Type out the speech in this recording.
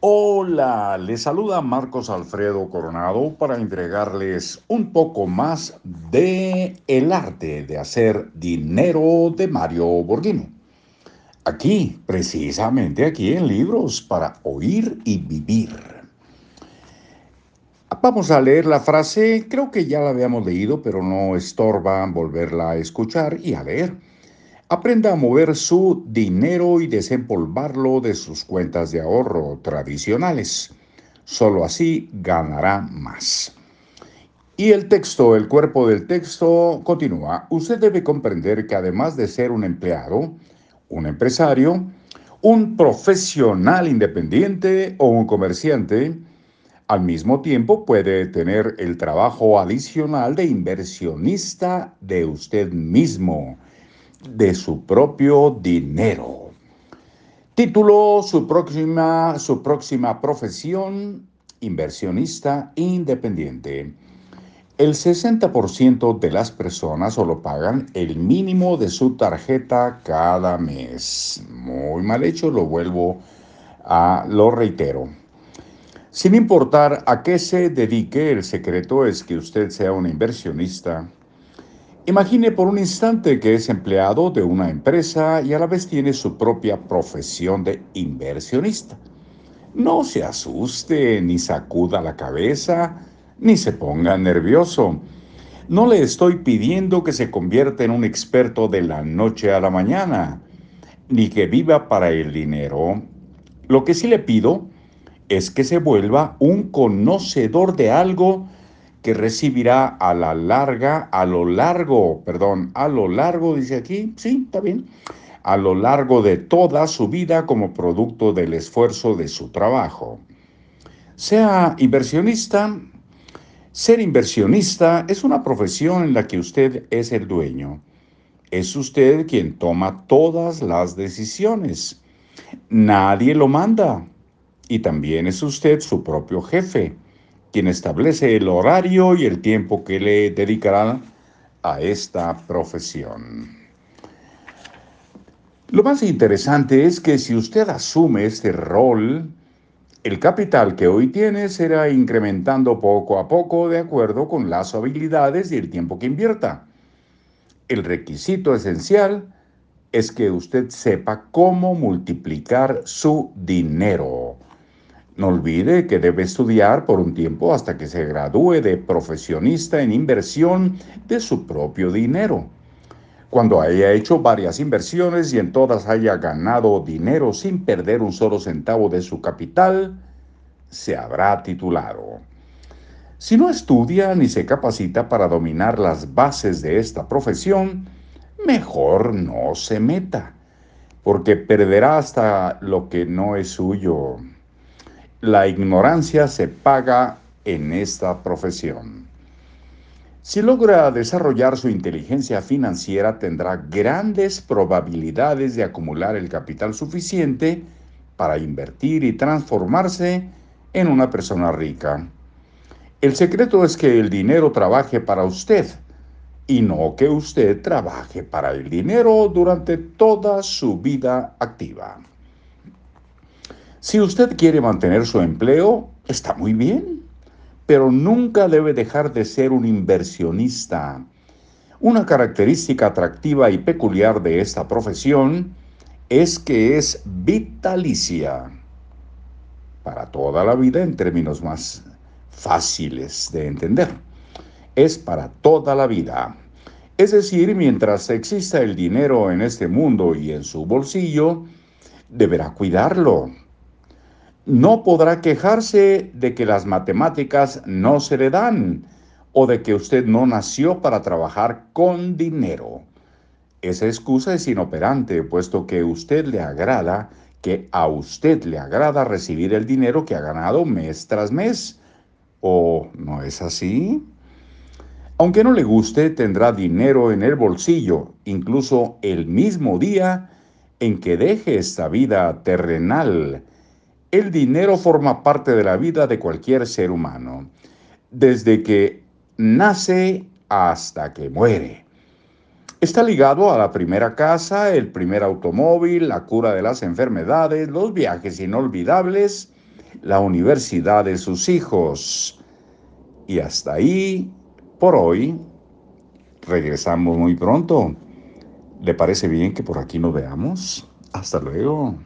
Hola, les saluda Marcos Alfredo Coronado para entregarles un poco más de el arte de hacer dinero de Mario Borghino. Aquí, precisamente aquí en Libros para Oír y Vivir. Vamos a leer la frase, creo que ya la habíamos leído, pero no estorba volverla a escuchar y a leer. Aprenda a mover su dinero y desempolvarlo de sus cuentas de ahorro tradicionales. Solo así ganará más. Y el texto, el cuerpo del texto continúa. Usted debe comprender que además de ser un empleado, un empresario, un profesional independiente o un comerciante, al mismo tiempo puede tener el trabajo adicional de inversionista de usted mismo de su propio dinero. Título, su próxima, su próxima profesión, inversionista independiente. El 60% de las personas solo pagan el mínimo de su tarjeta cada mes. Muy mal hecho, lo vuelvo a, lo reitero. Sin importar a qué se dedique, el secreto es que usted sea un inversionista Imagine por un instante que es empleado de una empresa y a la vez tiene su propia profesión de inversionista. No se asuste, ni sacuda la cabeza, ni se ponga nervioso. No le estoy pidiendo que se convierta en un experto de la noche a la mañana, ni que viva para el dinero. Lo que sí le pido es que se vuelva un conocedor de algo que recibirá a la larga, a lo largo, perdón, a lo largo, dice aquí, sí, está bien, a lo largo de toda su vida como producto del esfuerzo de su trabajo. Sea inversionista, ser inversionista es una profesión en la que usted es el dueño. Es usted quien toma todas las decisiones. Nadie lo manda. Y también es usted su propio jefe quien establece el horario y el tiempo que le dedicará a esta profesión. Lo más interesante es que si usted asume este rol, el capital que hoy tiene será incrementando poco a poco de acuerdo con las habilidades y el tiempo que invierta. El requisito esencial es que usted sepa cómo multiplicar su dinero. No olvide que debe estudiar por un tiempo hasta que se gradúe de profesionista en inversión de su propio dinero. Cuando haya hecho varias inversiones y en todas haya ganado dinero sin perder un solo centavo de su capital, se habrá titulado. Si no estudia ni se capacita para dominar las bases de esta profesión, mejor no se meta, porque perderá hasta lo que no es suyo. La ignorancia se paga en esta profesión. Si logra desarrollar su inteligencia financiera, tendrá grandes probabilidades de acumular el capital suficiente para invertir y transformarse en una persona rica. El secreto es que el dinero trabaje para usted y no que usted trabaje para el dinero durante toda su vida activa. Si usted quiere mantener su empleo, está muy bien, pero nunca debe dejar de ser un inversionista. Una característica atractiva y peculiar de esta profesión es que es vitalicia para toda la vida en términos más fáciles de entender. Es para toda la vida. Es decir, mientras exista el dinero en este mundo y en su bolsillo, deberá cuidarlo, no podrá quejarse de que las matemáticas no se le dan o de que usted no nació para trabajar con dinero. Esa excusa es inoperante, puesto que usted le agrada, que a usted le agrada recibir el dinero que ha ganado mes tras mes. ¿O no es así? Aunque no le guste, tendrá dinero en el bolsillo, incluso el mismo día en que deje esta vida terrenal el dinero forma parte de la vida de cualquier ser humano, desde que nace hasta que muere. Está ligado a la primera casa, el primer automóvil, la cura de las enfermedades, los viajes inolvidables, la universidad de sus hijos. Y hasta ahí, por hoy, regresamos muy pronto. ¿Le parece bien que por aquí nos veamos? Hasta luego.